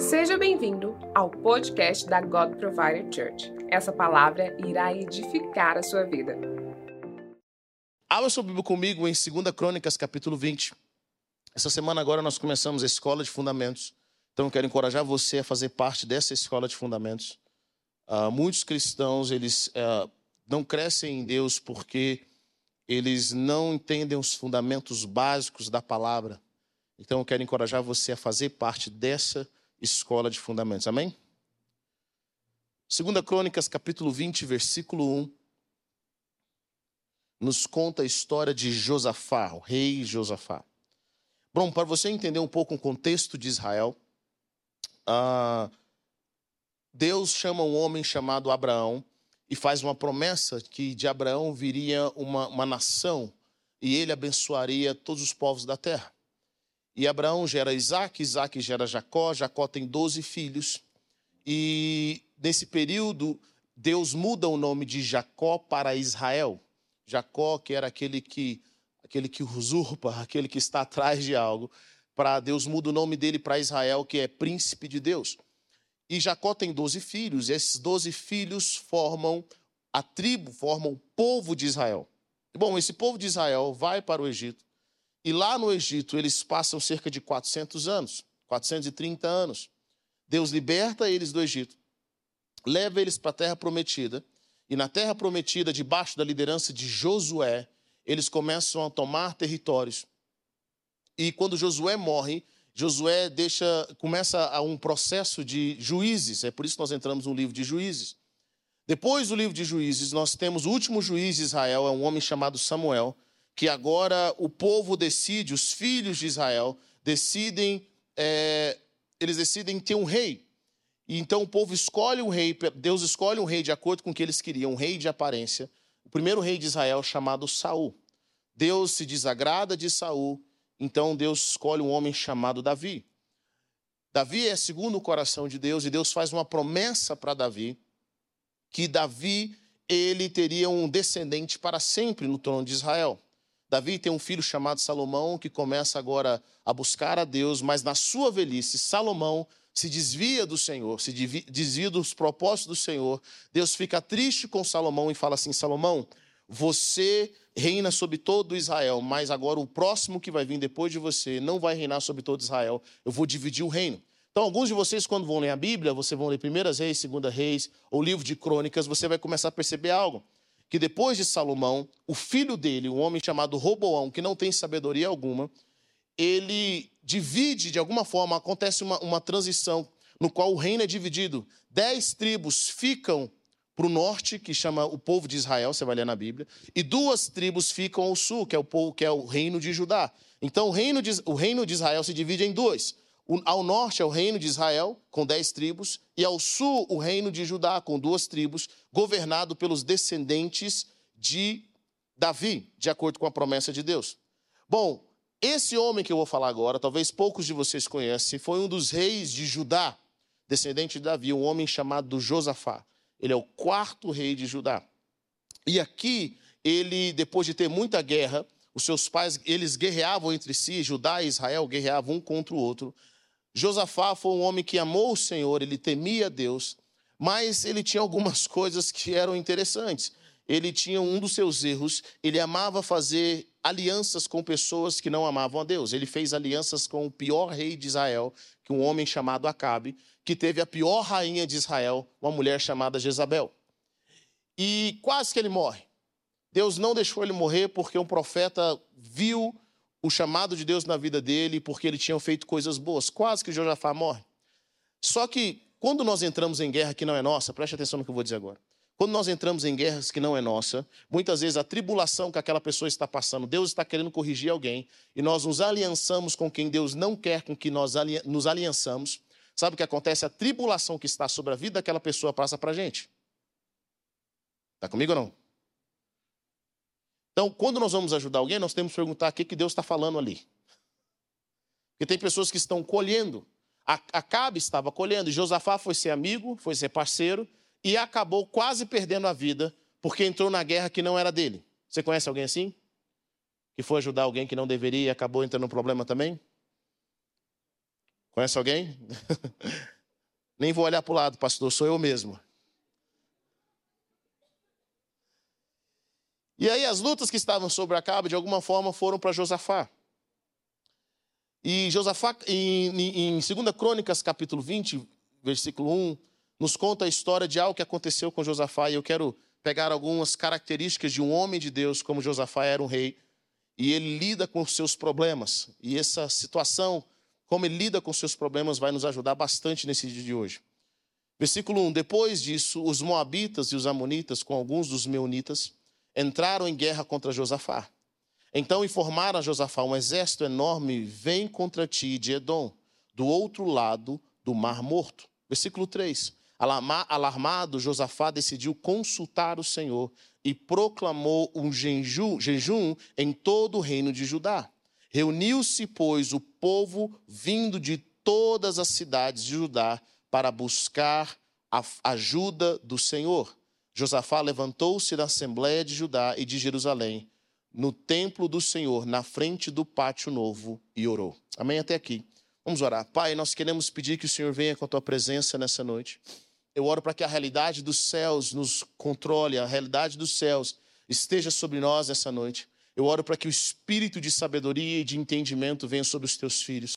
Seja bem-vindo ao podcast da God Provider Church. Essa palavra irá edificar a sua vida. Abra sua Bíblia comigo em 2 Crônicas, capítulo 20. Essa semana agora nós começamos a Escola de Fundamentos. Então eu quero encorajar você a fazer parte dessa Escola de Fundamentos. Uh, muitos cristãos, eles uh, não crescem em Deus porque eles não entendem os fundamentos básicos da palavra. Então eu quero encorajar você a fazer parte dessa escola de fundamentos. Amém? Segunda Crônicas, capítulo 20, versículo 1, nos conta a história de Josafá, o rei Josafá. Bom, para você entender um pouco o contexto de Israel, uh, Deus chama um homem chamado Abraão e faz uma promessa que de Abraão viria uma, uma nação e ele abençoaria todos os povos da terra. E Abraão gera Isaac, Isaac gera Jacó, Jacó tem 12 filhos. E nesse período, Deus muda o nome de Jacó para Israel. Jacó, que era aquele que, aquele que usurpa, aquele que está atrás de algo, para Deus muda o nome dele para Israel, que é príncipe de Deus. E Jacó tem 12 filhos, e esses 12 filhos formam a tribo, formam o povo de Israel. Bom, esse povo de Israel vai para o Egito, e lá no Egito eles passam cerca de 400 anos, 430 anos. Deus liberta eles do Egito, leva eles para a terra prometida, e na terra prometida, debaixo da liderança de Josué, eles começam a tomar territórios. E quando Josué morre, Josué deixa, começa um processo de juízes, é por isso que nós entramos no livro de juízes. Depois do livro de juízes, nós temos o último juiz de Israel, é um homem chamado Samuel, que agora o povo decide, os filhos de Israel decidem, é, eles decidem ter um rei. E então o povo escolhe um rei, Deus escolhe um rei de acordo com o que eles queriam, um rei de aparência. O primeiro rei de Israel chamado Saul. Deus se desagrada de Saul então Deus escolhe um homem chamado Davi. Davi é segundo o coração de Deus e Deus faz uma promessa para Davi que Davi ele teria um descendente para sempre no trono de Israel. Davi tem um filho chamado Salomão que começa agora a buscar a Deus, mas na sua velhice Salomão se desvia do Senhor, se desvia dos propósitos do Senhor. Deus fica triste com Salomão e fala assim: Salomão, você reina sobre todo Israel, mas agora o próximo que vai vir depois de você não vai reinar sobre todo Israel. Eu vou dividir o reino. Então, alguns de vocês, quando vão ler a Bíblia, vocês vão ler Primeiras Reis, Segunda Reis, ou livro de Crônicas, você vai começar a perceber algo. Que depois de Salomão, o filho dele, um homem chamado Roboão, que não tem sabedoria alguma, ele divide, de alguma forma, acontece uma, uma transição no qual o reino é dividido. Dez tribos ficam para o norte, que chama o povo de Israel, você vai ler na Bíblia, e duas tribos ficam ao sul, que é o povo, que é o reino de Judá. Então o reino de, o reino de Israel se divide em dois. Ao norte é o reino de Israel, com dez tribos, e ao sul o reino de Judá, com duas tribos, governado pelos descendentes de Davi, de acordo com a promessa de Deus. Bom, esse homem que eu vou falar agora, talvez poucos de vocês conhecem, foi um dos reis de Judá, descendente de Davi, um homem chamado Josafá. Ele é o quarto rei de Judá. E aqui, ele, depois de ter muita guerra, os seus pais, eles guerreavam entre si, Judá e Israel guerreavam um contra o outro. Josafá foi um homem que amou o Senhor, ele temia Deus, mas ele tinha algumas coisas que eram interessantes. Ele tinha um dos seus erros, ele amava fazer alianças com pessoas que não amavam a Deus. Ele fez alianças com o pior rei de Israel, que um homem chamado Acabe, que teve a pior rainha de Israel, uma mulher chamada Jezabel. E quase que ele morre. Deus não deixou ele morrer porque um profeta viu o chamado de Deus na vida dele, porque ele tinha feito coisas boas. Quase que Josafá morre. Só que quando nós entramos em guerra que não é nossa, preste atenção no que eu vou dizer agora. Quando nós entramos em guerras que não é nossa, muitas vezes a tribulação que aquela pessoa está passando, Deus está querendo corrigir alguém, e nós nos aliançamos com quem Deus não quer com que nós nos aliançamos, Sabe o que acontece? A tribulação que está sobre a vida daquela pessoa passa para a gente. Está comigo ou não? Então, quando nós vamos ajudar alguém, nós temos que perguntar o que, que Deus está falando ali. Porque tem pessoas que estão colhendo. Acabe estava colhendo, Josafá foi ser amigo, foi ser parceiro, e acabou quase perdendo a vida, porque entrou na guerra que não era dele. Você conhece alguém assim? Que foi ajudar alguém que não deveria e acabou entrando no problema também? Conhece alguém? Nem vou olhar para o lado, pastor, sou eu mesmo. E aí as lutas que estavam sobre Acabe, de alguma forma, foram para Josafá. E Josafá, em, em 2 Crônicas, capítulo 20, versículo 1, nos conta a história de algo que aconteceu com Josafá. E eu quero pegar algumas características de um homem de Deus, como Josafá era um rei, e ele lida com os seus problemas. E essa situação, como ele lida com os seus problemas, vai nos ajudar bastante nesse dia de hoje. Versículo 1: Depois disso, os Moabitas e os Amonitas, com alguns dos Meunitas, entraram em guerra contra Josafá. Então informaram a Josafá: um exército enorme vem contra ti de Edom, do outro lado do Mar Morto. Versículo 3. Alarmado, Josafá decidiu consultar o Senhor e proclamou um jejum, jejum em todo o reino de Judá. Reuniu-se, pois, o povo vindo de todas as cidades de Judá para buscar a ajuda do Senhor. Josafá levantou-se da Assembleia de Judá e de Jerusalém, no templo do Senhor, na frente do pátio novo, e orou. Amém? Até aqui. Vamos orar. Pai, nós queremos pedir que o Senhor venha com a tua presença nessa noite. Eu oro para que a realidade dos céus nos controle, a realidade dos céus esteja sobre nós nessa noite. Eu oro para que o espírito de sabedoria e de entendimento venha sobre os teus filhos.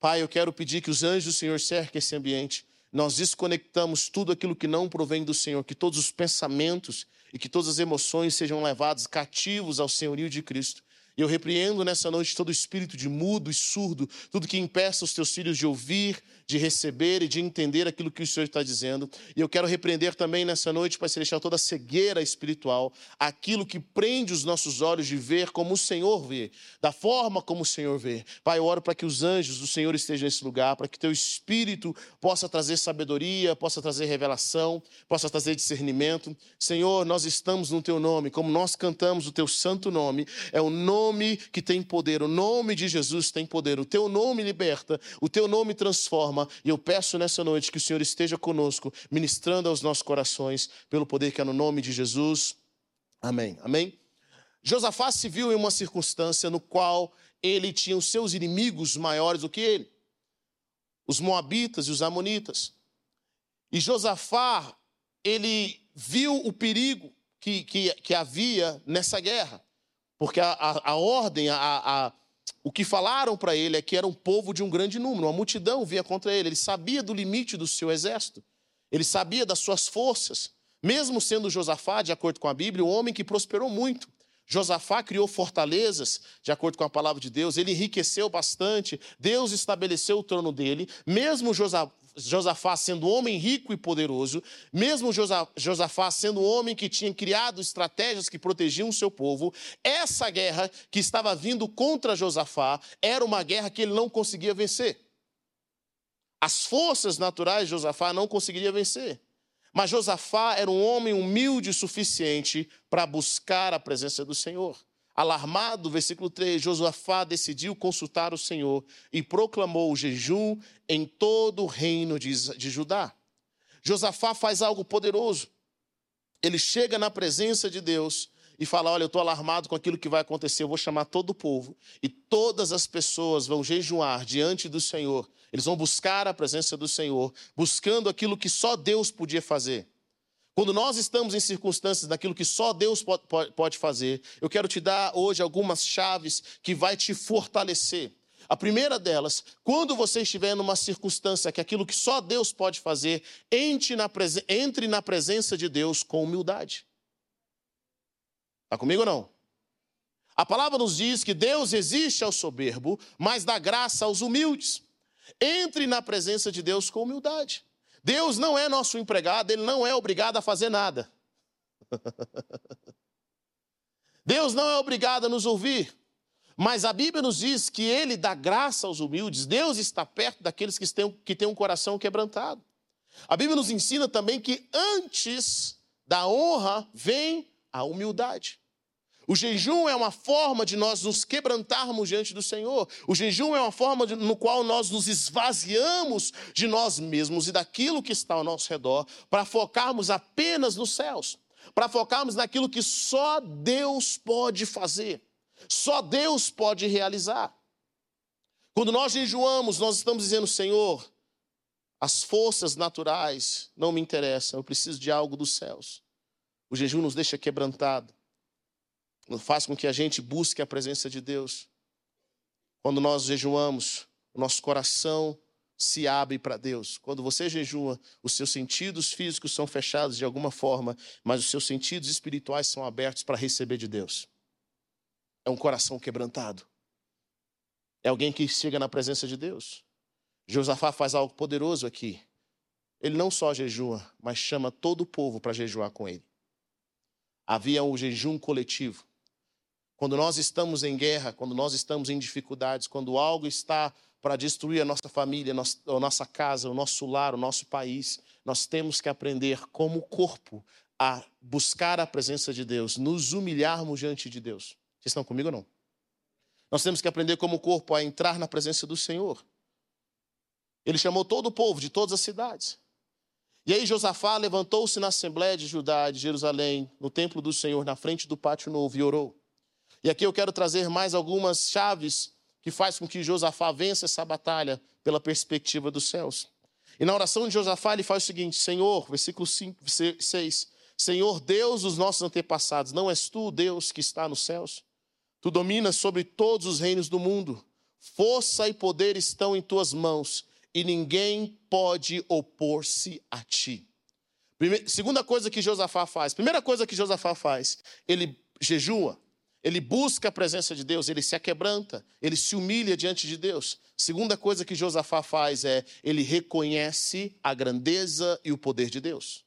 Pai, eu quero pedir que os anjos do Senhor cerquem esse ambiente nós desconectamos tudo aquilo que não provém do Senhor, que todos os pensamentos e que todas as emoções sejam levados cativos ao senhorio de Cristo. E eu repreendo nessa noite todo espírito de mudo e surdo, tudo que impeça os teus filhos de ouvir, de receber e de entender aquilo que o Senhor está dizendo. E eu quero repreender também nessa noite, Pai Celestial, toda cegueira espiritual, aquilo que prende os nossos olhos de ver como o Senhor vê, da forma como o Senhor vê. Pai, eu oro para que os anjos do Senhor estejam nesse lugar, para que teu espírito possa trazer sabedoria, possa trazer revelação, possa trazer discernimento. Senhor, nós estamos no teu nome, como nós cantamos o teu santo nome, é o nome que tem poder, o nome de Jesus tem poder, o teu nome liberta, o teu nome transforma forma. E eu peço nessa noite que o Senhor esteja conosco, ministrando aos nossos corações, pelo poder que é no nome de Jesus. Amém. Amém. Josafá se viu em uma circunstância no qual ele tinha os seus inimigos maiores do que ele, os moabitas e os amonitas. E Josafá, ele viu o perigo que, que, que havia nessa guerra, porque a, a, a ordem, a, a o que falaram para ele é que era um povo de um grande número, uma multidão vinha contra ele. Ele sabia do limite do seu exército, ele sabia das suas forças. Mesmo sendo Josafá, de acordo com a Bíblia, um homem que prosperou muito. Josafá criou fortalezas, de acordo com a palavra de Deus, ele enriqueceu bastante, Deus estabeleceu o trono dele. Mesmo Josafá sendo homem rico e poderoso, mesmo Josafá sendo homem que tinha criado estratégias que protegiam o seu povo, essa guerra que estava vindo contra Josafá era uma guerra que ele não conseguia vencer. As forças naturais de Josafá não conseguiria vencer. Mas Josafá era um homem humilde o suficiente para buscar a presença do Senhor. Alarmado, versículo 3, Josafá decidiu consultar o Senhor e proclamou o jejum em todo o reino de, de Judá. Josafá faz algo poderoso. Ele chega na presença de Deus e fala: Olha, eu estou alarmado com aquilo que vai acontecer, eu vou chamar todo o povo, e todas as pessoas vão jejuar diante do Senhor. Eles vão buscar a presença do Senhor, buscando aquilo que só Deus podia fazer. Quando nós estamos em circunstâncias daquilo que só Deus pode fazer, eu quero te dar hoje algumas chaves que vai te fortalecer. A primeira delas, quando você estiver numa circunstância que aquilo que só Deus pode fazer, entre na, entre na presença de Deus com humildade. Está comigo ou não? A palavra nos diz que Deus existe ao soberbo, mas dá graça aos humildes. Entre na presença de Deus com humildade. Deus não é nosso empregado, ele não é obrigado a fazer nada. Deus não é obrigado a nos ouvir. Mas a Bíblia nos diz que ele dá graça aos humildes. Deus está perto daqueles que têm, que têm um coração quebrantado. A Bíblia nos ensina também que antes da honra vem a humildade. O jejum é uma forma de nós nos quebrantarmos diante do Senhor. O jejum é uma forma de, no qual nós nos esvaziamos de nós mesmos e daquilo que está ao nosso redor para focarmos apenas nos céus, para focarmos naquilo que só Deus pode fazer, só Deus pode realizar. Quando nós jejuamos, nós estamos dizendo, Senhor, as forças naturais não me interessam, eu preciso de algo dos céus. O jejum nos deixa quebrantado, faz com que a gente busque a presença de Deus. Quando nós jejuamos, o nosso coração se abre para Deus. Quando você jejua, os seus sentidos físicos são fechados de alguma forma, mas os seus sentidos espirituais são abertos para receber de Deus. É um coração quebrantado. É alguém que chega na presença de Deus. Josafá faz algo poderoso aqui. Ele não só jejua, mas chama todo o povo para jejuar com ele. Havia um jejum coletivo. Quando nós estamos em guerra, quando nós estamos em dificuldades, quando algo está para destruir a nossa família, a nossa casa, o nosso lar, o nosso país, nós temos que aprender como corpo a buscar a presença de Deus, nos humilharmos diante de Deus. Vocês estão comigo ou não? Nós temos que aprender como corpo a entrar na presença do Senhor. Ele chamou todo o povo de todas as cidades. E aí Josafá levantou-se na Assembleia de Judá, de Jerusalém, no templo do Senhor, na frente do pátio novo, e orou. E aqui eu quero trazer mais algumas chaves que faz com que Josafá vença essa batalha pela perspectiva dos céus. E na oração de Josafá ele faz o seguinte: Senhor, versículo 5, 6, Senhor Deus dos nossos antepassados, não és tu Deus que está nos céus? Tu dominas sobre todos os reinos do mundo. Força e poder estão em tuas mãos e ninguém pode opor-se a ti. Primeira, segunda coisa que Josafá faz, primeira coisa que Josafá faz, ele jejua, ele busca a presença de Deus, ele se aquebranta, ele se humilha diante de Deus. Segunda coisa que Josafá faz é ele reconhece a grandeza e o poder de Deus.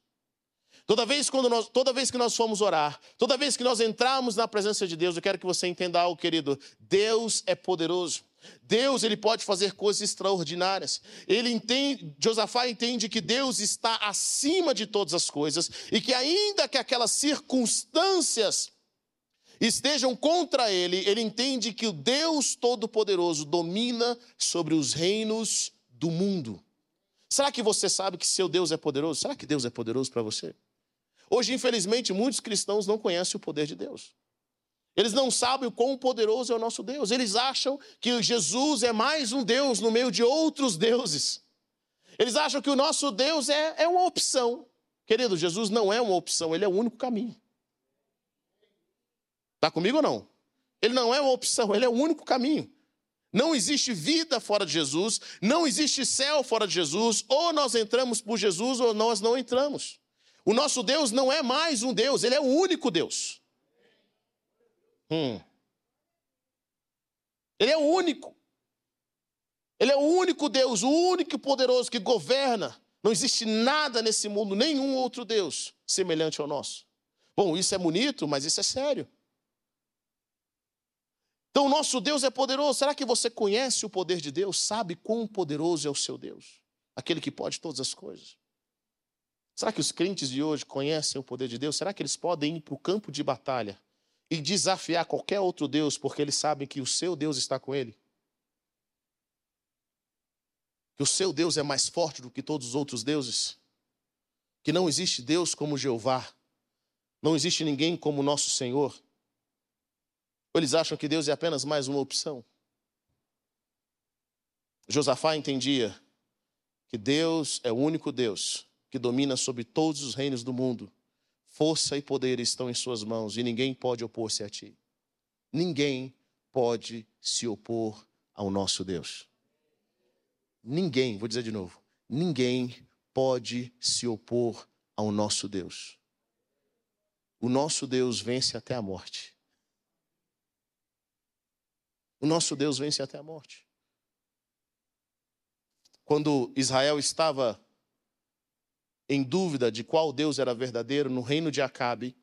Toda vez, quando nós, toda vez que nós formos orar, toda vez que nós entrarmos na presença de Deus, eu quero que você entenda algo, querido. Deus é poderoso. Deus ele pode fazer coisas extraordinárias. Ele entende, Josafá entende que Deus está acima de todas as coisas e que ainda que aquelas circunstâncias estejam contra ele, ele entende que o Deus todo-poderoso domina sobre os reinos do mundo. Será que você sabe que seu Deus é poderoso? Será que Deus é poderoso para você? Hoje, infelizmente, muitos cristãos não conhecem o poder de Deus. Eles não sabem o quão poderoso é o nosso Deus. Eles acham que Jesus é mais um Deus no meio de outros deuses. Eles acham que o nosso Deus é, é uma opção. Querido, Jesus não é uma opção, ele é o único caminho. Está comigo ou não? Ele não é uma opção, ele é o único caminho. Não existe vida fora de Jesus, não existe céu fora de Jesus, ou nós entramos por Jesus ou nós não entramos. O nosso Deus não é mais um Deus, ele é o único Deus. Hum. Ele é o único. Ele é o único Deus, o único poderoso que governa. Não existe nada nesse mundo, nenhum outro Deus semelhante ao nosso. Bom, isso é bonito, mas isso é sério. Então, o nosso Deus é poderoso. Será que você conhece o poder de Deus? Sabe quão poderoso é o seu Deus? Aquele que pode todas as coisas. Será que os crentes de hoje conhecem o poder de Deus? Será que eles podem ir para o campo de batalha e desafiar qualquer outro Deus, porque eles sabem que o seu Deus está com ele? Que o seu Deus é mais forte do que todos os outros deuses? Que não existe Deus como Jeová? Não existe ninguém como nosso Senhor? Ou eles acham que Deus é apenas mais uma opção? Josafá entendia que Deus é o único Deus que domina sobre todos os reinos do mundo Força e poder estão em suas mãos e ninguém pode opor-se a ti. Ninguém pode se opor ao nosso Deus. Ninguém, vou dizer de novo, ninguém pode se opor ao nosso Deus. O nosso Deus vence até a morte. O nosso Deus vence até a morte. Quando Israel estava em dúvida de qual Deus era verdadeiro, no reino de Acabe,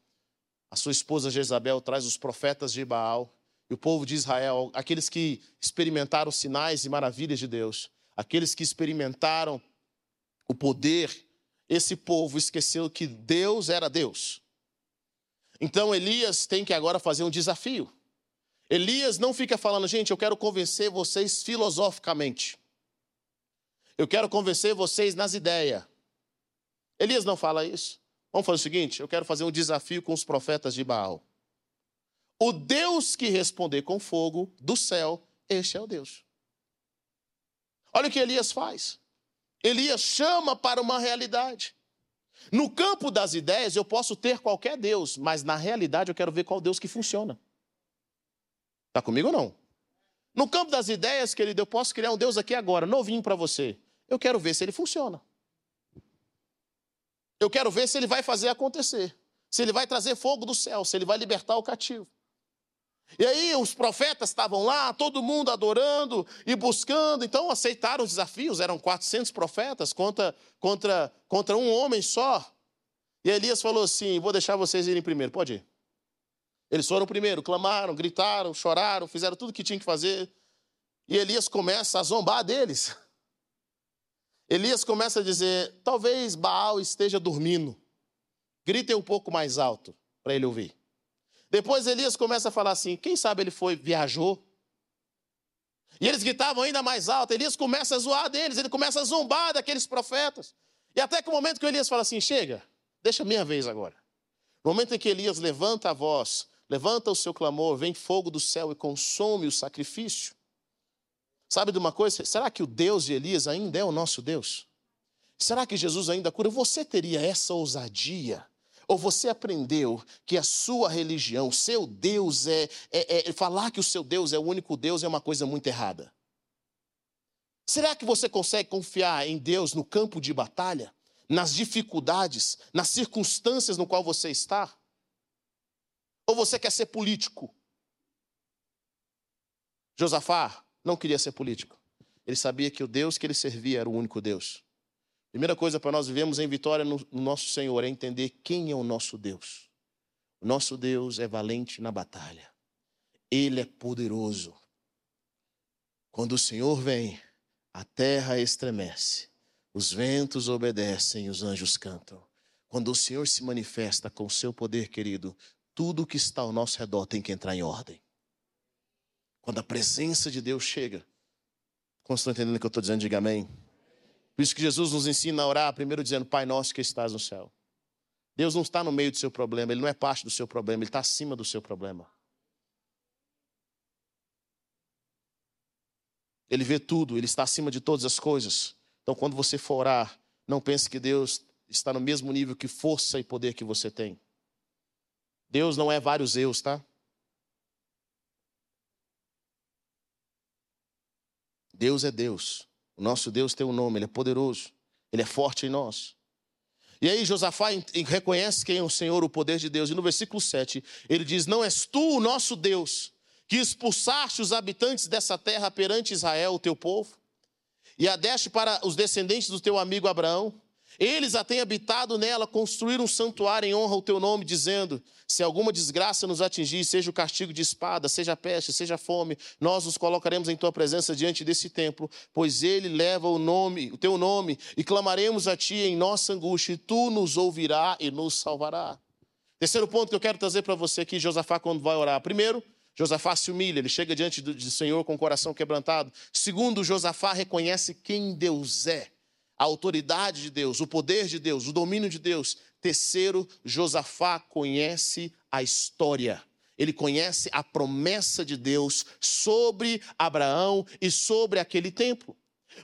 a sua esposa Jezabel traz os profetas de Baal e o povo de Israel, aqueles que experimentaram sinais e maravilhas de Deus, aqueles que experimentaram o poder, esse povo esqueceu que Deus era Deus. Então Elias tem que agora fazer um desafio. Elias não fica falando, gente, eu quero convencer vocês filosoficamente. Eu quero convencer vocês nas ideias. Elias não fala isso. Vamos fazer o seguinte: eu quero fazer um desafio com os profetas de Baal. O Deus que responder com fogo do céu, este é o Deus. Olha o que Elias faz. Elias chama para uma realidade. No campo das ideias, eu posso ter qualquer Deus, mas na realidade eu quero ver qual Deus que funciona. Está comigo ou não? No campo das ideias, querido, eu posso criar um Deus aqui agora, novinho para você. Eu quero ver se ele funciona. Eu quero ver se ele vai fazer acontecer. Se ele vai trazer fogo do céu, se ele vai libertar o cativo. E aí os profetas estavam lá, todo mundo adorando e buscando, então aceitaram os desafios, eram 400 profetas contra, contra, contra um homem só. E Elias falou assim: Vou deixar vocês irem primeiro, pode ir. Eles foram primeiro, clamaram, gritaram, choraram, fizeram tudo o que tinham que fazer. E Elias começa a zombar deles. Elias começa a dizer: Talvez Baal esteja dormindo. Gritem um pouco mais alto para ele ouvir. Depois Elias começa a falar assim: quem sabe ele foi, viajou? E eles gritavam ainda mais alto. Elias começa a zoar deles, ele começa a zombar daqueles profetas. E até que o momento que Elias fala assim: chega, deixa minha vez agora. No momento em que Elias levanta a voz, levanta o seu clamor, vem fogo do céu e consome o sacrifício. Sabe de uma coisa? Será que o Deus de Elias ainda é o nosso Deus? Será que Jesus ainda cura? Você teria essa ousadia? Ou você aprendeu que a sua religião, seu Deus é, é, é, Falar que o seu Deus é o único Deus é uma coisa muito errada? Será que você consegue confiar em Deus no campo de batalha? Nas dificuldades, nas circunstâncias no qual você está? Ou você quer ser político? Josafá não queria ser político. Ele sabia que o Deus que ele servia era o único Deus. Primeira coisa para nós vivemos em vitória no, nosso Senhor é entender quem é o nosso Deus. O nosso Deus é valente na batalha. Ele é poderoso. Quando o Senhor vem, a terra estremece, os ventos obedecem, os anjos cantam. Quando o Senhor se manifesta com o seu poder, querido, tudo que está ao nosso redor tem que entrar em ordem. Quando a presença de Deus chega, como estão entendendo o que eu estou dizendo, diga amém. Por isso que Jesus nos ensina a orar, primeiro dizendo: Pai nosso que estás no céu. Deus não está no meio do seu problema, Ele não é parte do seu problema, Ele está acima do seu problema. Ele vê tudo, Ele está acima de todas as coisas. Então, quando você for orar, não pense que Deus está no mesmo nível que força e poder que você tem. Deus não é vários eus, tá? Deus é Deus. O nosso Deus tem um nome, ele é poderoso, ele é forte em nós. E aí Josafá reconhece quem é o Senhor, o poder de Deus. E no versículo 7, ele diz: Não és tu o nosso Deus, que expulsaste os habitantes dessa terra perante Israel, o teu povo, e a deste para os descendentes do teu amigo Abraão? Eles a têm habitado nela, construíram um santuário em honra ao teu nome, dizendo: Se alguma desgraça nos atingir, seja o castigo de espada, seja peste, seja fome, nós nos colocaremos em tua presença diante desse templo, pois ele leva o nome, o teu nome, e clamaremos a ti em nossa angústia, e tu nos ouvirá e nos salvará. Terceiro ponto que eu quero trazer para você aqui, Josafá, quando vai orar. Primeiro, Josafá se humilha, ele chega diante do, do Senhor com o coração quebrantado. Segundo, Josafá reconhece quem Deus é a autoridade de Deus, o poder de Deus, o domínio de Deus. Terceiro, Josafá conhece a história. Ele conhece a promessa de Deus sobre Abraão e sobre aquele templo.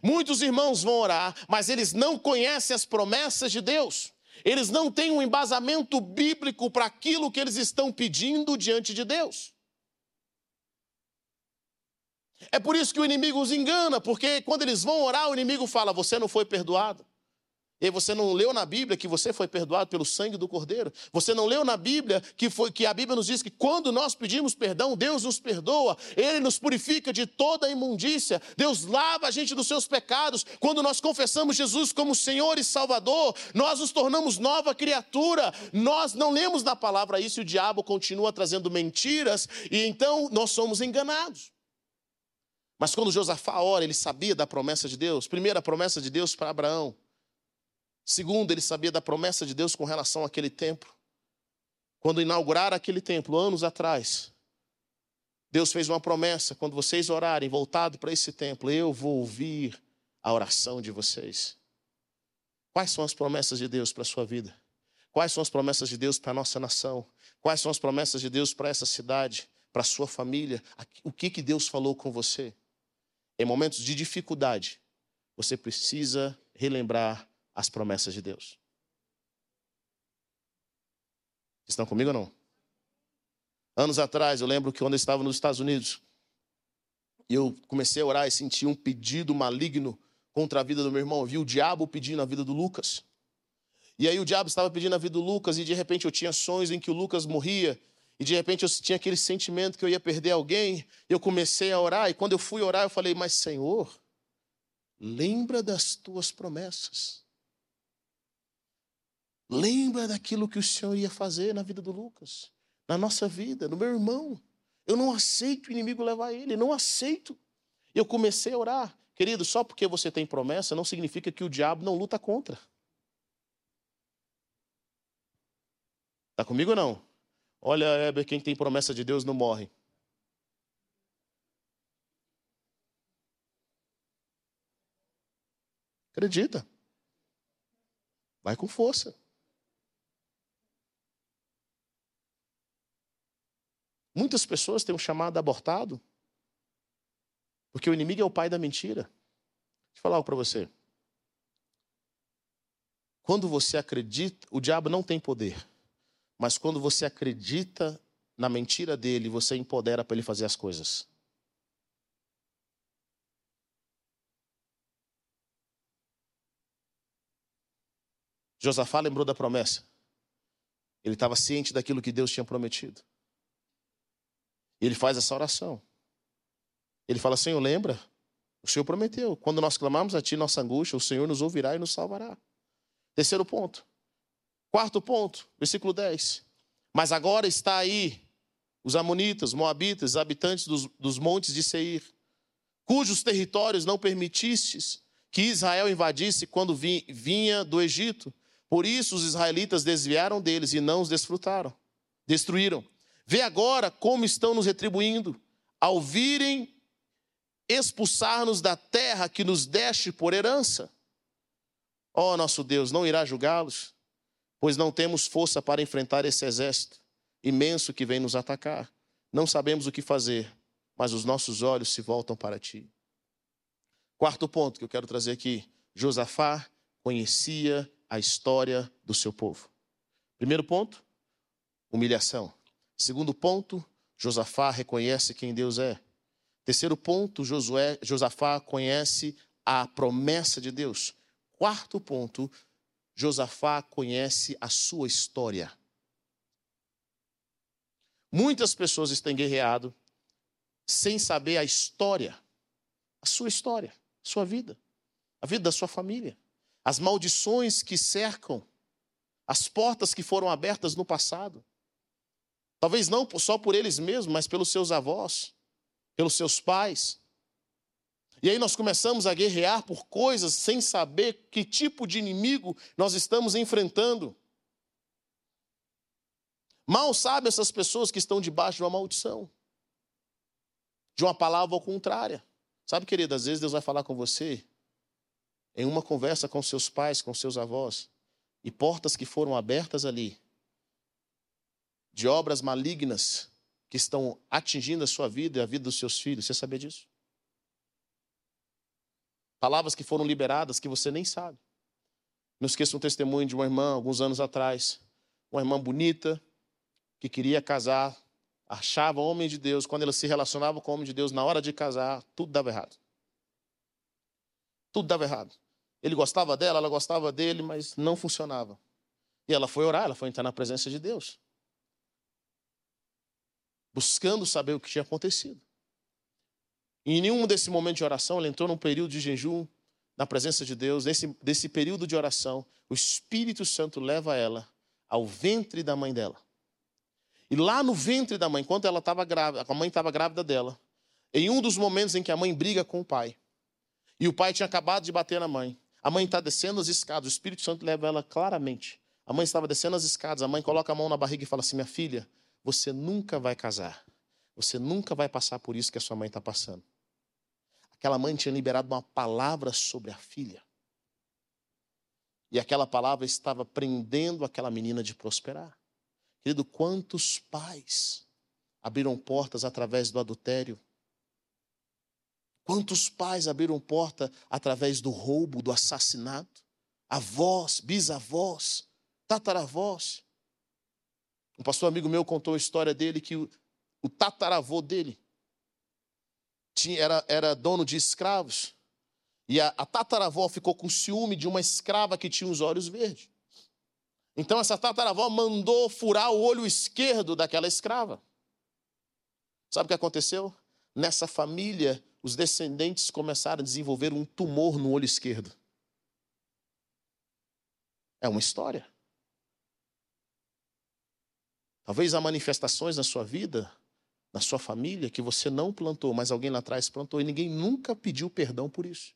Muitos irmãos vão orar, mas eles não conhecem as promessas de Deus. Eles não têm um embasamento bíblico para aquilo que eles estão pedindo diante de Deus. É por isso que o inimigo os engana, porque quando eles vão orar, o inimigo fala: Você não foi perdoado. E você não leu na Bíblia que você foi perdoado pelo sangue do Cordeiro? Você não leu na Bíblia que, foi, que a Bíblia nos diz que quando nós pedimos perdão, Deus nos perdoa, Ele nos purifica de toda a imundícia, Deus lava a gente dos seus pecados. Quando nós confessamos Jesus como Senhor e Salvador, nós nos tornamos nova criatura. Nós não lemos na palavra isso e o diabo continua trazendo mentiras, e então nós somos enganados. Mas quando Josafá ora, ele sabia da promessa de Deus. Primeiro, a promessa de Deus para Abraão. Segundo, ele sabia da promessa de Deus com relação àquele templo. Quando inauguraram aquele templo, anos atrás, Deus fez uma promessa: quando vocês orarem voltado para esse templo, eu vou ouvir a oração de vocês. Quais são as promessas de Deus para a sua vida? Quais são as promessas de Deus para a nossa nação? Quais são as promessas de Deus para essa cidade, para a sua família? O que, que Deus falou com você? Em momentos de dificuldade, você precisa relembrar as promessas de Deus. Estão comigo ou não? Anos atrás, eu lembro que quando eu estava nos Estados Unidos, eu comecei a orar e senti um pedido maligno contra a vida do meu irmão. Eu vi o diabo pedindo a vida do Lucas. E aí o diabo estava pedindo a vida do Lucas e de repente eu tinha sonhos em que o Lucas morria e de repente eu tinha aquele sentimento que eu ia perder alguém. Eu comecei a orar e quando eu fui orar eu falei: "Mas Senhor, lembra das tuas promessas. Lembra daquilo que o Senhor ia fazer na vida do Lucas, na nossa vida, no meu irmão. Eu não aceito o inimigo levar ele, não aceito. Eu comecei a orar. Querido, só porque você tem promessa não significa que o diabo não luta contra. Está comigo ou não? Olha, Heber, quem tem promessa de Deus não morre. Acredita. Vai com força. Muitas pessoas têm um chamado abortado porque o inimigo é o pai da mentira. Deixa eu falar algo para você. Quando você acredita, o diabo não tem poder. Mas quando você acredita na mentira dele, você empodera para ele fazer as coisas. Josafá lembrou da promessa. Ele estava ciente daquilo que Deus tinha prometido. E ele faz essa oração. Ele fala: Senhor, lembra? O Senhor prometeu. Quando nós clamarmos a Ti nossa angústia, o Senhor nos ouvirá e nos salvará. Terceiro ponto. Quarto ponto, versículo 10. Mas agora está aí os Amonitas, Moabitas, habitantes dos, dos montes de Seir, cujos territórios não permitistes que Israel invadisse quando vinha do Egito. Por isso os israelitas desviaram deles e não os desfrutaram, destruíram. Vê agora como estão nos retribuindo, ao virem expulsar-nos da terra que nos deste por herança. Ó oh, nosso Deus, não irá julgá-los? Pois não temos força para enfrentar esse exército imenso que vem nos atacar. Não sabemos o que fazer, mas os nossos olhos se voltam para ti. Quarto ponto que eu quero trazer aqui: Josafá conhecia a história do seu povo. Primeiro ponto, humilhação. Segundo ponto, Josafá reconhece quem Deus é. Terceiro ponto, Josué, Josafá conhece a promessa de Deus. Quarto ponto, Josafá conhece a sua história. Muitas pessoas estão guerreado sem saber a história, a sua história, a sua vida, a vida da sua família, as maldições que cercam, as portas que foram abertas no passado. Talvez não só por eles mesmos, mas pelos seus avós, pelos seus pais, e aí nós começamos a guerrear por coisas sem saber que tipo de inimigo nós estamos enfrentando. Mal sabe essas pessoas que estão debaixo de uma maldição, de uma palavra ao contrária. Sabe, querida, às vezes Deus vai falar com você em uma conversa com seus pais, com seus avós, e portas que foram abertas ali, de obras malignas que estão atingindo a sua vida e a vida dos seus filhos. Você sabia disso? Palavras que foram liberadas que você nem sabe. Não esqueça um testemunho de uma irmã, alguns anos atrás. Uma irmã bonita, que queria casar, achava homem de Deus. Quando ela se relacionava com o homem de Deus, na hora de casar, tudo dava errado. Tudo dava errado. Ele gostava dela, ela gostava dele, mas não funcionava. E ela foi orar, ela foi entrar na presença de Deus. Buscando saber o que tinha acontecido. Em nenhum desse momento de oração, ela entrou num período de jejum, na presença de Deus. Nesse, desse período de oração, o Espírito Santo leva ela ao ventre da mãe dela. E lá no ventre da mãe, enquanto ela estava grávida, a mãe estava grávida dela, em um dos momentos em que a mãe briga com o pai, e o pai tinha acabado de bater na mãe, a mãe está descendo as escadas, o Espírito Santo leva ela claramente. A mãe estava descendo as escadas, a mãe coloca a mão na barriga e fala assim: Minha filha, você nunca vai casar. Você nunca vai passar por isso que a sua mãe está passando. Aquela mãe tinha liberado uma palavra sobre a filha. E aquela palavra estava prendendo aquela menina de prosperar. Querido, quantos pais abriram portas através do adultério? Quantos pais abriram porta através do roubo, do assassinato? Avós, bisavós, tataravós. Um pastor amigo meu contou a história dele que o, o tataravô dele tinha, era, era dono de escravos. E a, a tataravó ficou com ciúme de uma escrava que tinha os olhos verdes. Então essa tataravó mandou furar o olho esquerdo daquela escrava. Sabe o que aconteceu? Nessa família, os descendentes começaram a desenvolver um tumor no olho esquerdo. É uma história. Talvez há manifestações na sua vida, na sua família, que você não plantou, mas alguém lá atrás plantou e ninguém nunca pediu perdão por isso.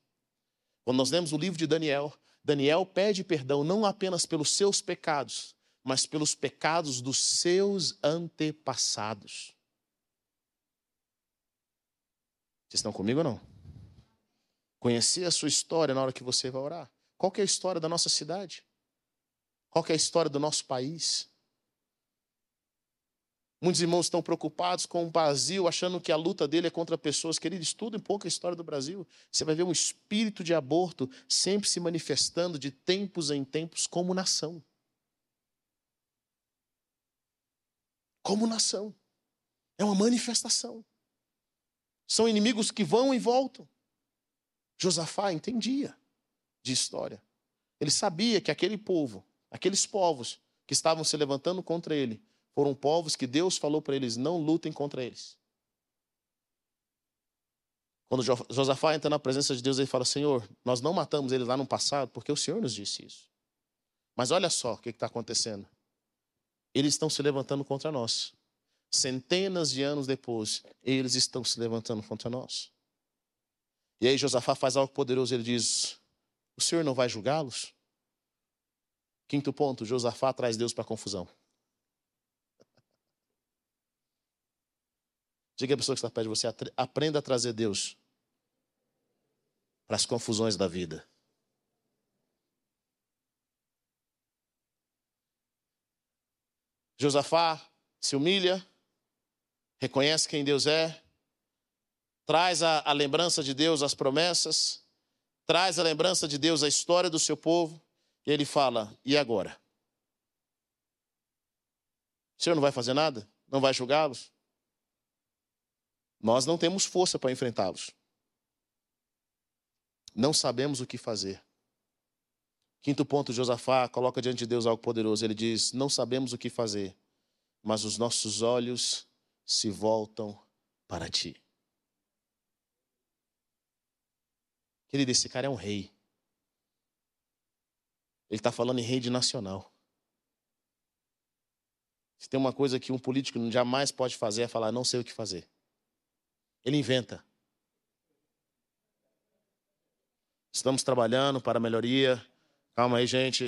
Quando nós lemos o livro de Daniel, Daniel pede perdão não apenas pelos seus pecados, mas pelos pecados dos seus antepassados. Vocês estão comigo ou não? Conhecer a sua história na hora que você vai orar. Qual é a história da nossa cidade? Qual é a história do nosso país? Muitos irmãos estão preocupados com o Brasil, achando que a luta dele é contra pessoas. Querido, estuda um pouco a história do Brasil. Você vai ver um espírito de aborto sempre se manifestando de tempos em tempos como nação. Como nação. É uma manifestação. São inimigos que vão e voltam. Josafá entendia de história. Ele sabia que aquele povo, aqueles povos que estavam se levantando contra ele, foram povos que Deus falou para eles: não lutem contra eles. Quando Josafá entra na presença de Deus, ele fala: Senhor, nós não matamos eles lá no passado porque o Senhor nos disse isso. Mas olha só o que está acontecendo. Eles estão se levantando contra nós centenas de anos depois, eles estão se levantando contra nós. E aí Josafá faz algo poderoso, ele diz: O Senhor não vai julgá-los? Quinto ponto, Josafá traz Deus para a confusão. Diga a pessoa que está perto de você, aprenda a trazer Deus para as confusões da vida. Josafá se humilha, reconhece quem Deus é, traz a, a lembrança de Deus as promessas, traz a lembrança de Deus a história do seu povo, e ele fala: e agora? O Senhor não vai fazer nada? Não vai julgá-los? Nós não temos força para enfrentá-los. Não sabemos o que fazer. Quinto ponto, Josafá coloca diante de Deus algo poderoso. Ele diz: Não sabemos o que fazer, mas os nossos olhos se voltam para ti. Querido, esse cara é um rei. Ele está falando em rede nacional. Se tem uma coisa que um político jamais pode fazer é falar, não sei o que fazer. Ele inventa. Estamos trabalhando para melhoria. Calma aí, gente.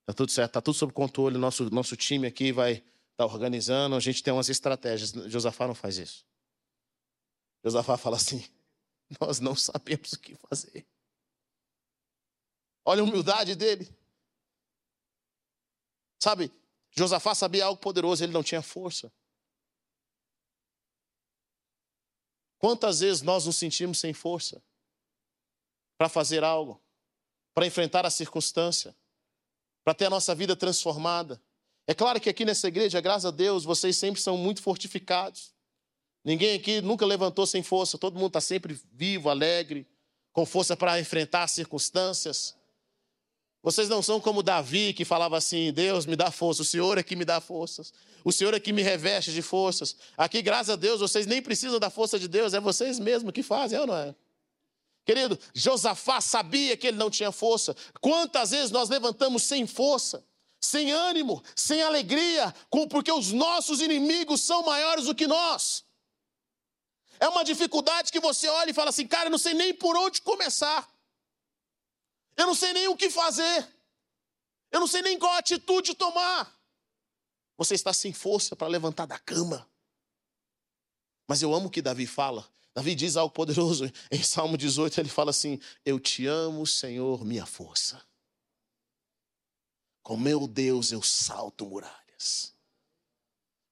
Está tudo certo, está tudo sob controle. Nosso, nosso time aqui vai está organizando, a gente tem umas estratégias. Josafá não faz isso. Josafá fala assim: nós não sabemos o que fazer. Olha a humildade dele. Sabe, Josafá sabia algo poderoso, ele não tinha força. Quantas vezes nós nos sentimos sem força para fazer algo, para enfrentar a circunstância, para ter a nossa vida transformada? É claro que aqui nessa igreja, graças a Deus, vocês sempre são muito fortificados. Ninguém aqui nunca levantou sem força, todo mundo está sempre vivo, alegre, com força para enfrentar as circunstâncias. Vocês não são como Davi, que falava assim: Deus me dá força, o Senhor é que me dá forças, o Senhor é que me reveste de forças. Aqui, graças a Deus, vocês nem precisam da força de Deus, é vocês mesmos que fazem, é ou não é? Querido, Josafá sabia que ele não tinha força. Quantas vezes nós levantamos sem força? sem ânimo, sem alegria, porque os nossos inimigos são maiores do que nós. É uma dificuldade que você olha e fala assim, cara, eu não sei nem por onde começar. Eu não sei nem o que fazer. Eu não sei nem qual atitude tomar. Você está sem força para levantar da cama. Mas eu amo o que Davi fala. Davi diz algo poderoso em Salmo 18, ele fala assim: Eu te amo, Senhor, minha força. Com meu Deus eu salto muralhas.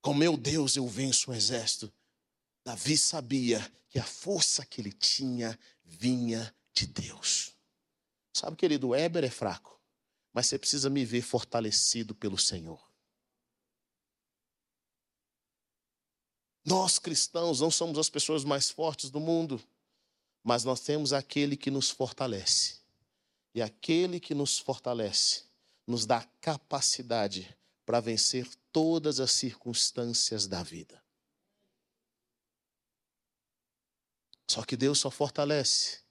Com meu Deus eu venço um exército Davi sabia que a força que ele tinha vinha de Deus. Sabe, querido, o Éber é fraco, mas você precisa me ver fortalecido pelo Senhor. Nós cristãos não somos as pessoas mais fortes do mundo, mas nós temos aquele que nos fortalece. E aquele que nos fortalece nos dá capacidade para vencer todas as circunstâncias da vida. Só que Deus só fortalece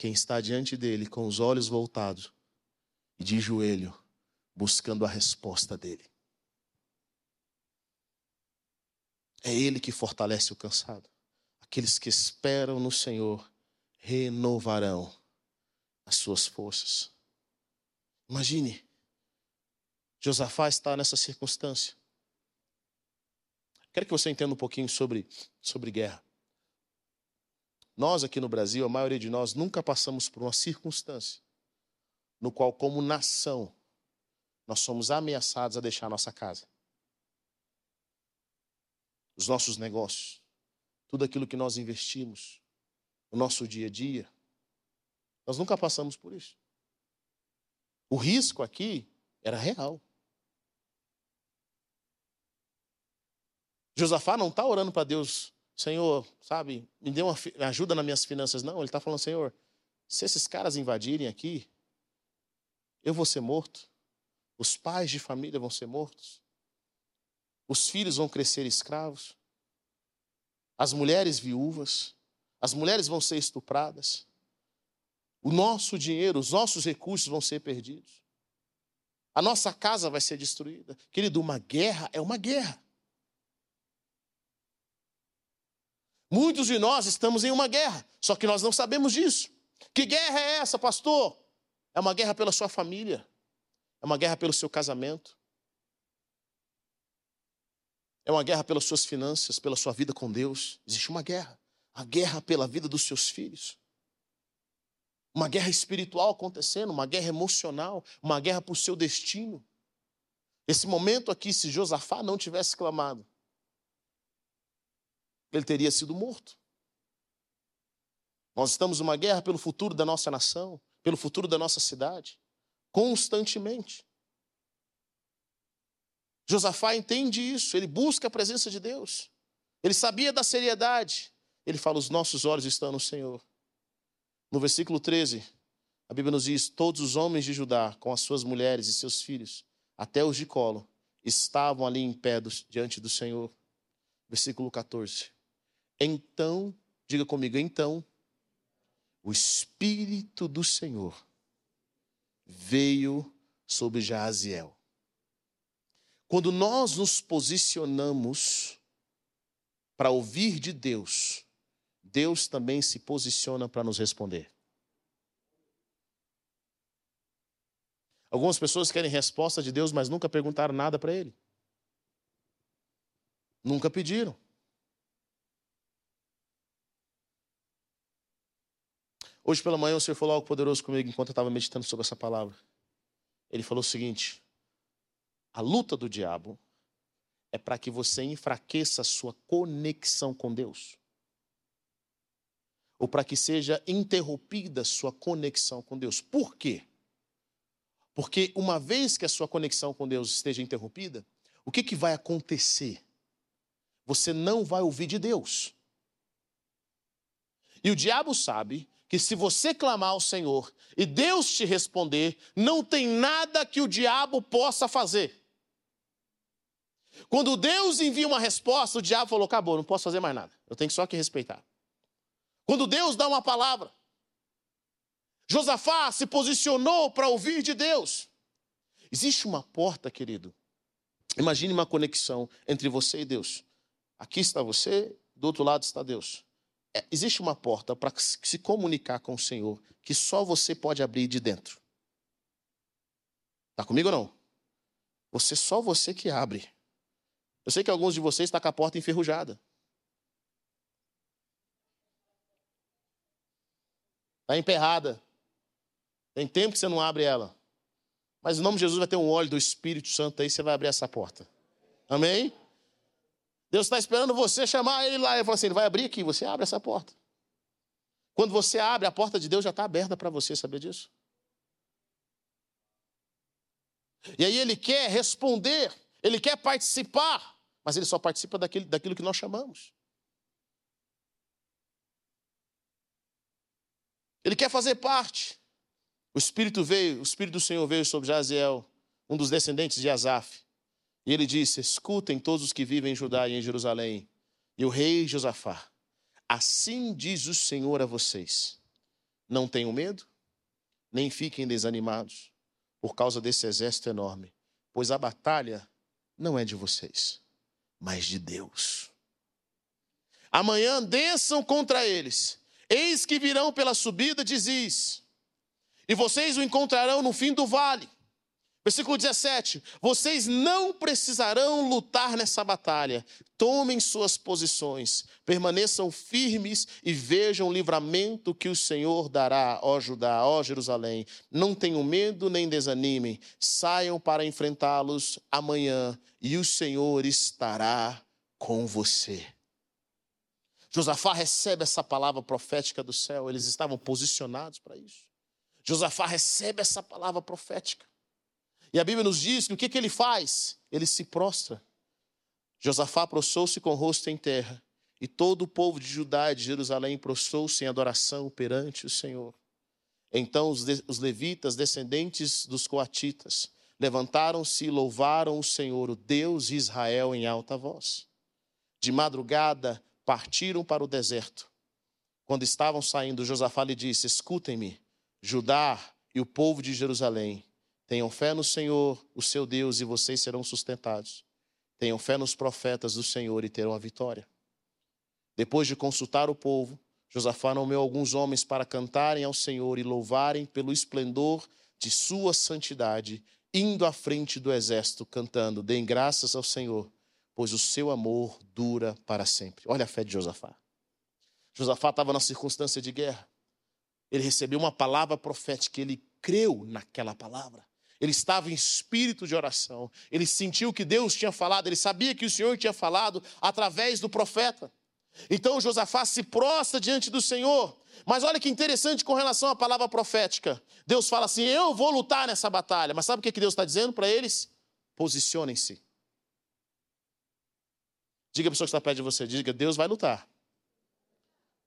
quem está diante dele com os olhos voltados e de joelho, buscando a resposta dele. É Ele que fortalece o cansado. Aqueles que esperam no Senhor renovarão as suas forças. Imagine, Josafá está nessa circunstância. Quero que você entenda um pouquinho sobre, sobre guerra. Nós aqui no Brasil, a maioria de nós, nunca passamos por uma circunstância no qual, como nação, nós somos ameaçados a deixar a nossa casa os nossos negócios, tudo aquilo que nós investimos, o nosso dia a dia. Nós nunca passamos por isso. O risco aqui era real. Josafá não está orando para Deus, Senhor, sabe, me dê uma ajuda nas minhas finanças. Não, ele está falando, Senhor, se esses caras invadirem aqui, eu vou ser morto, os pais de família vão ser mortos, os filhos vão crescer escravos, as mulheres viúvas, as mulheres vão ser estupradas, o nosso dinheiro, os nossos recursos vão ser perdidos, a nossa casa vai ser destruída. Querido, uma guerra é uma guerra. Muitos de nós estamos em uma guerra, só que nós não sabemos disso. Que guerra é essa, pastor? É uma guerra pela sua família, é uma guerra pelo seu casamento, é uma guerra pelas suas finanças, pela sua vida com Deus. Existe uma guerra. A guerra pela vida dos seus filhos. Uma guerra espiritual acontecendo, uma guerra emocional, uma guerra por seu destino. Esse momento aqui, se Josafá não tivesse clamado, ele teria sido morto. Nós estamos numa guerra pelo futuro da nossa nação, pelo futuro da nossa cidade, constantemente. Josafá entende isso, ele busca a presença de Deus. Ele sabia da seriedade. Ele fala: Os nossos olhos estão no Senhor. No versículo 13, a Bíblia nos diz: Todos os homens de Judá, com as suas mulheres e seus filhos, até os de colo, estavam ali em pé diante do Senhor. Versículo 14. Então, diga comigo, então, o Espírito do Senhor veio sobre Jaziel quando nós nos posicionamos para ouvir de Deus, Deus também se posiciona para nos responder. Algumas pessoas querem resposta de Deus, mas nunca perguntaram nada para Ele. Nunca pediram. Hoje pela manhã o Senhor falou algo poderoso comigo enquanto eu estava meditando sobre essa palavra. Ele falou o seguinte: a luta do diabo é para que você enfraqueça a sua conexão com Deus. Ou para que seja interrompida a sua conexão com Deus. Por quê? Porque uma vez que a sua conexão com Deus esteja interrompida, o que, que vai acontecer? Você não vai ouvir de Deus. E o diabo sabe que se você clamar ao Senhor e Deus te responder, não tem nada que o diabo possa fazer. Quando Deus envia uma resposta, o diabo falou: acabou, não posso fazer mais nada. Eu tenho só que respeitar. Quando Deus dá uma palavra, Josafá se posicionou para ouvir de Deus. Existe uma porta, querido. Imagine uma conexão entre você e Deus. Aqui está você, do outro lado está Deus. É, existe uma porta para se comunicar com o Senhor que só você pode abrir de dentro. Está comigo ou não? Você só você que abre. Eu sei que alguns de vocês estão tá com a porta enferrujada. Está emperrada. Tem tempo que você não abre ela. Mas em nome de Jesus vai ter um óleo do Espírito Santo aí, você vai abrir essa porta. Amém? Deus está esperando você chamar ele lá. Ele fala assim: ele vai abrir aqui, você abre essa porta. Quando você abre, a porta de Deus já está aberta para você, saber disso? E aí ele quer responder, ele quer participar, mas ele só participa daquilo, daquilo que nós chamamos. Ele quer fazer parte. O Espírito veio, o Espírito do Senhor veio sobre Jaziel, um dos descendentes de Asaf. E ele disse: Escutem todos os que vivem em Judá e em Jerusalém. E o rei Josafá, assim diz o Senhor a vocês: Não tenham medo, nem fiquem desanimados por causa desse exército enorme, pois a batalha não é de vocês, mas de Deus. Amanhã desçam contra eles, eis que virão pela subida de Ziz, e vocês o encontrarão no fim do vale Versículo 17: Vocês não precisarão lutar nessa batalha. Tomem suas posições, permaneçam firmes e vejam o livramento que o Senhor dará, ó Judá, ó Jerusalém. Não tenham medo nem desanimem. Saiam para enfrentá-los amanhã e o Senhor estará com você. Josafá recebe essa palavra profética do céu, eles estavam posicionados para isso. Josafá recebe essa palavra profética. E a Bíblia nos diz que o que, que ele faz? Ele se prostra. Josafá prostrou-se com o rosto em terra, e todo o povo de Judá e de Jerusalém prostrou-se em adoração perante o Senhor. Então os, os levitas, descendentes dos coatitas, levantaram-se e louvaram o Senhor, o Deus de Israel, em alta voz. De madrugada partiram para o deserto. Quando estavam saindo, Josafá lhe disse: Escutem-me, Judá e o povo de Jerusalém. Tenham fé no Senhor, o seu Deus, e vocês serão sustentados. Tenham fé nos profetas do Senhor e terão a vitória. Depois de consultar o povo, Josafá nomeou alguns homens para cantarem ao Senhor e louvarem pelo esplendor de sua santidade, indo à frente do exército, cantando: Deem graças ao Senhor, pois o seu amor dura para sempre. Olha a fé de Josafá. Josafá estava na circunstância de guerra. Ele recebeu uma palavra profética, ele creu naquela palavra. Ele estava em espírito de oração. Ele sentiu que Deus tinha falado, ele sabia que o Senhor tinha falado através do profeta. Então Josafá se prostra diante do Senhor. Mas olha que interessante com relação à palavra profética. Deus fala assim: Eu vou lutar nessa batalha. Mas sabe o que Deus está dizendo para eles? Posicionem-se. Diga a pessoa que está perto de você: diga, Deus vai lutar.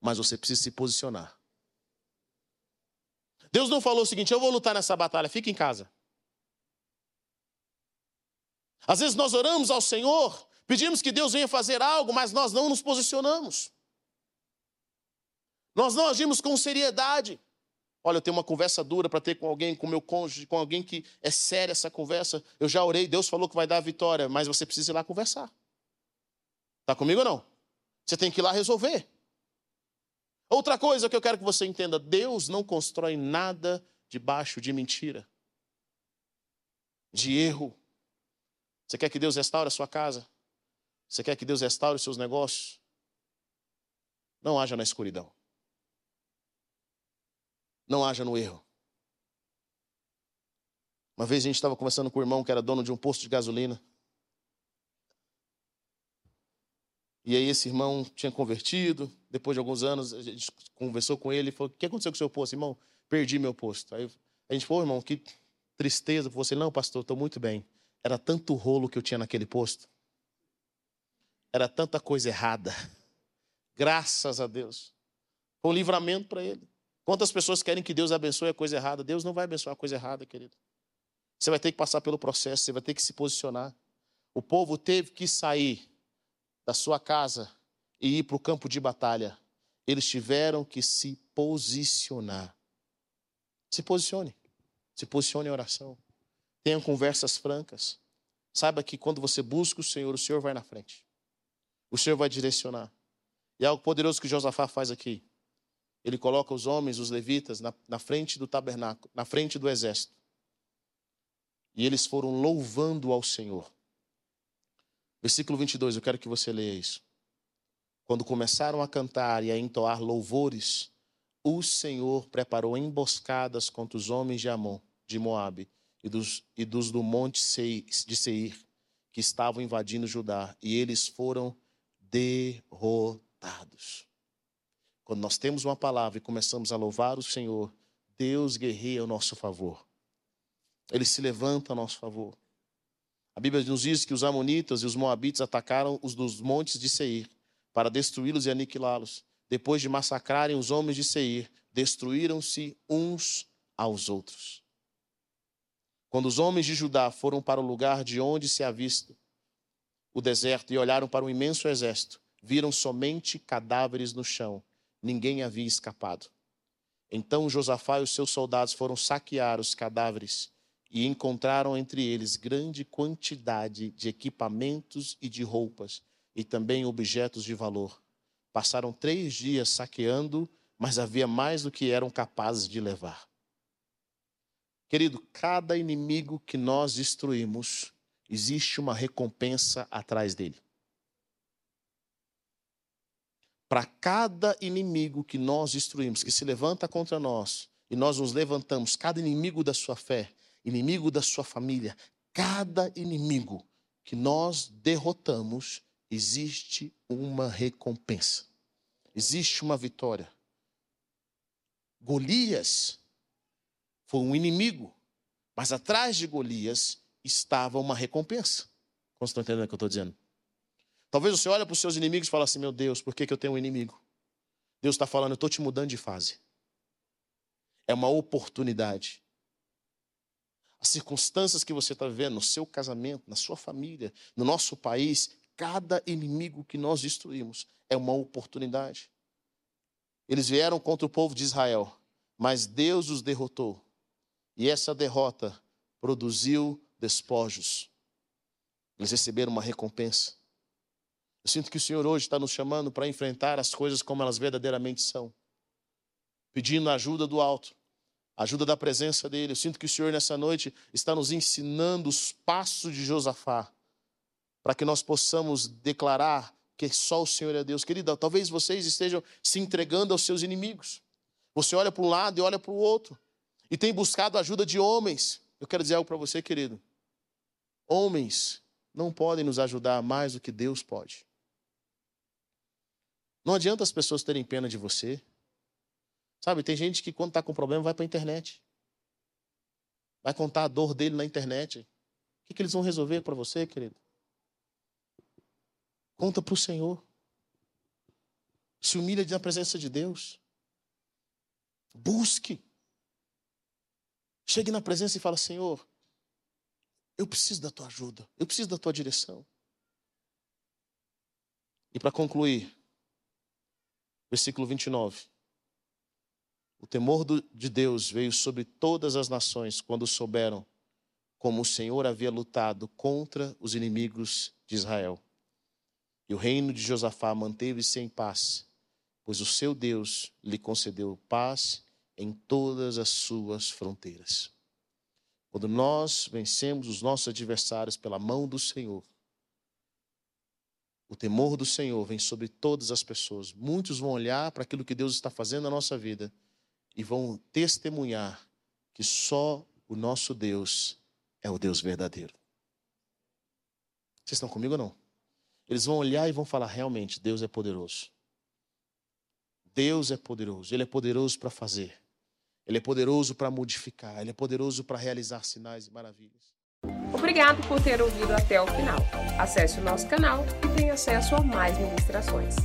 Mas você precisa se posicionar. Deus não falou o seguinte: Eu vou lutar nessa batalha, fica em casa. Às vezes nós oramos ao Senhor, pedimos que Deus venha fazer algo, mas nós não nos posicionamos. Nós não agimos com seriedade. Olha, eu tenho uma conversa dura para ter com alguém, com meu cônjuge, com alguém que é séria essa conversa. Eu já orei, Deus falou que vai dar a vitória, mas você precisa ir lá conversar. Está comigo ou não? Você tem que ir lá resolver. Outra coisa que eu quero que você entenda: Deus não constrói nada debaixo de mentira, de erro. Você quer que Deus restaure a sua casa? Você quer que Deus restaure os seus negócios? Não haja na escuridão. Não haja no erro. Uma vez a gente estava conversando com o irmão que era dono de um posto de gasolina. E aí esse irmão tinha convertido. Depois de alguns anos, a gente conversou com ele e falou: O que aconteceu com o seu posto, irmão? Perdi meu posto. Aí a gente falou, irmão, que tristeza. Você, não, pastor, estou muito bem. Era tanto rolo que eu tinha naquele posto. Era tanta coisa errada. Graças a Deus. Foi um livramento para ele. Quantas pessoas querem que Deus abençoe a coisa errada? Deus não vai abençoar a coisa errada, querido. Você vai ter que passar pelo processo, você vai ter que se posicionar. O povo teve que sair da sua casa e ir para o campo de batalha. Eles tiveram que se posicionar. Se posicione. Se posicione em oração. Tenham conversas francas. Saiba que quando você busca o Senhor, o Senhor vai na frente. O Senhor vai direcionar. E algo poderoso que Josafá faz aqui. Ele coloca os homens, os levitas, na, na frente do tabernáculo, na frente do exército. E eles foram louvando ao Senhor. Versículo 22, eu quero que você leia isso. Quando começaram a cantar e a entoar louvores, o Senhor preparou emboscadas contra os homens de Amon, de Moabe, e dos, e dos do monte de Seir, que estavam invadindo Judá, e eles foram derrotados. Quando nós temos uma palavra e começamos a louvar o Senhor, Deus guerreia ao nosso favor. Ele se levanta a nosso favor. A Bíblia nos diz que os amonitas e os moabitas atacaram os dos montes de Seir para destruí-los e aniquilá-los. Depois de massacrarem os homens de Seir, destruíram-se uns aos outros. Quando os homens de Judá foram para o lugar de onde se avista o deserto e olharam para o imenso exército, viram somente cadáveres no chão. Ninguém havia escapado. Então Josafá e os seus soldados foram saquear os cadáveres e encontraram entre eles grande quantidade de equipamentos e de roupas, e também objetos de valor. Passaram três dias saqueando, mas havia mais do que eram capazes de levar. Querido, cada inimigo que nós destruímos, existe uma recompensa atrás dele. Para cada inimigo que nós destruímos, que se levanta contra nós, e nós nos levantamos, cada inimigo da sua fé, inimigo da sua família, cada inimigo que nós derrotamos, existe uma recompensa, existe uma vitória. Golias foi um inimigo, mas atrás de Golias estava uma recompensa. Como estão entendendo o que eu estou dizendo? Talvez você olhe para os seus inimigos e fale assim: meu Deus, por que, que eu tenho um inimigo? Deus está falando, eu estou te mudando de fase. É uma oportunidade. As circunstâncias que você está vivendo no seu casamento, na sua família, no nosso país, cada inimigo que nós destruímos é uma oportunidade. Eles vieram contra o povo de Israel, mas Deus os derrotou. E essa derrota produziu despojos. Eles receberam uma recompensa. Eu sinto que o Senhor hoje está nos chamando para enfrentar as coisas como elas verdadeiramente são, pedindo ajuda do alto, ajuda da presença dele. Eu sinto que o Senhor nessa noite está nos ensinando os passos de Josafá, para que nós possamos declarar que só o Senhor é Deus. Querida, talvez vocês estejam se entregando aos seus inimigos. Você olha para um lado e olha para o outro e tem buscado a ajuda de homens. Eu quero dizer algo para você, querido. Homens não podem nos ajudar mais do que Deus pode. Não adianta as pessoas terem pena de você. Sabe, tem gente que quando está com problema vai para a internet. Vai contar a dor dele na internet. O que, que eles vão resolver para você, querido? Conta para o Senhor. Se humilha na presença de Deus. Busque. Chegue na presença e fala: Senhor, eu preciso da tua ajuda, eu preciso da tua direção. E para concluir, versículo 29. O temor de Deus veio sobre todas as nações quando souberam como o Senhor havia lutado contra os inimigos de Israel. E o reino de Josafá manteve-se em paz, pois o seu Deus lhe concedeu paz em todas as suas fronteiras. Quando nós vencemos os nossos adversários pela mão do Senhor, o temor do Senhor vem sobre todas as pessoas. Muitos vão olhar para aquilo que Deus está fazendo na nossa vida e vão testemunhar que só o nosso Deus é o Deus verdadeiro. Vocês estão comigo ou não? Eles vão olhar e vão falar: realmente, Deus é poderoso. Deus é poderoso. Ele é poderoso para fazer. Ele é poderoso para modificar, ele é poderoso para realizar sinais e maravilhas. Obrigado por ter ouvido até o final. Acesse o nosso canal e tenha acesso a mais ministrações.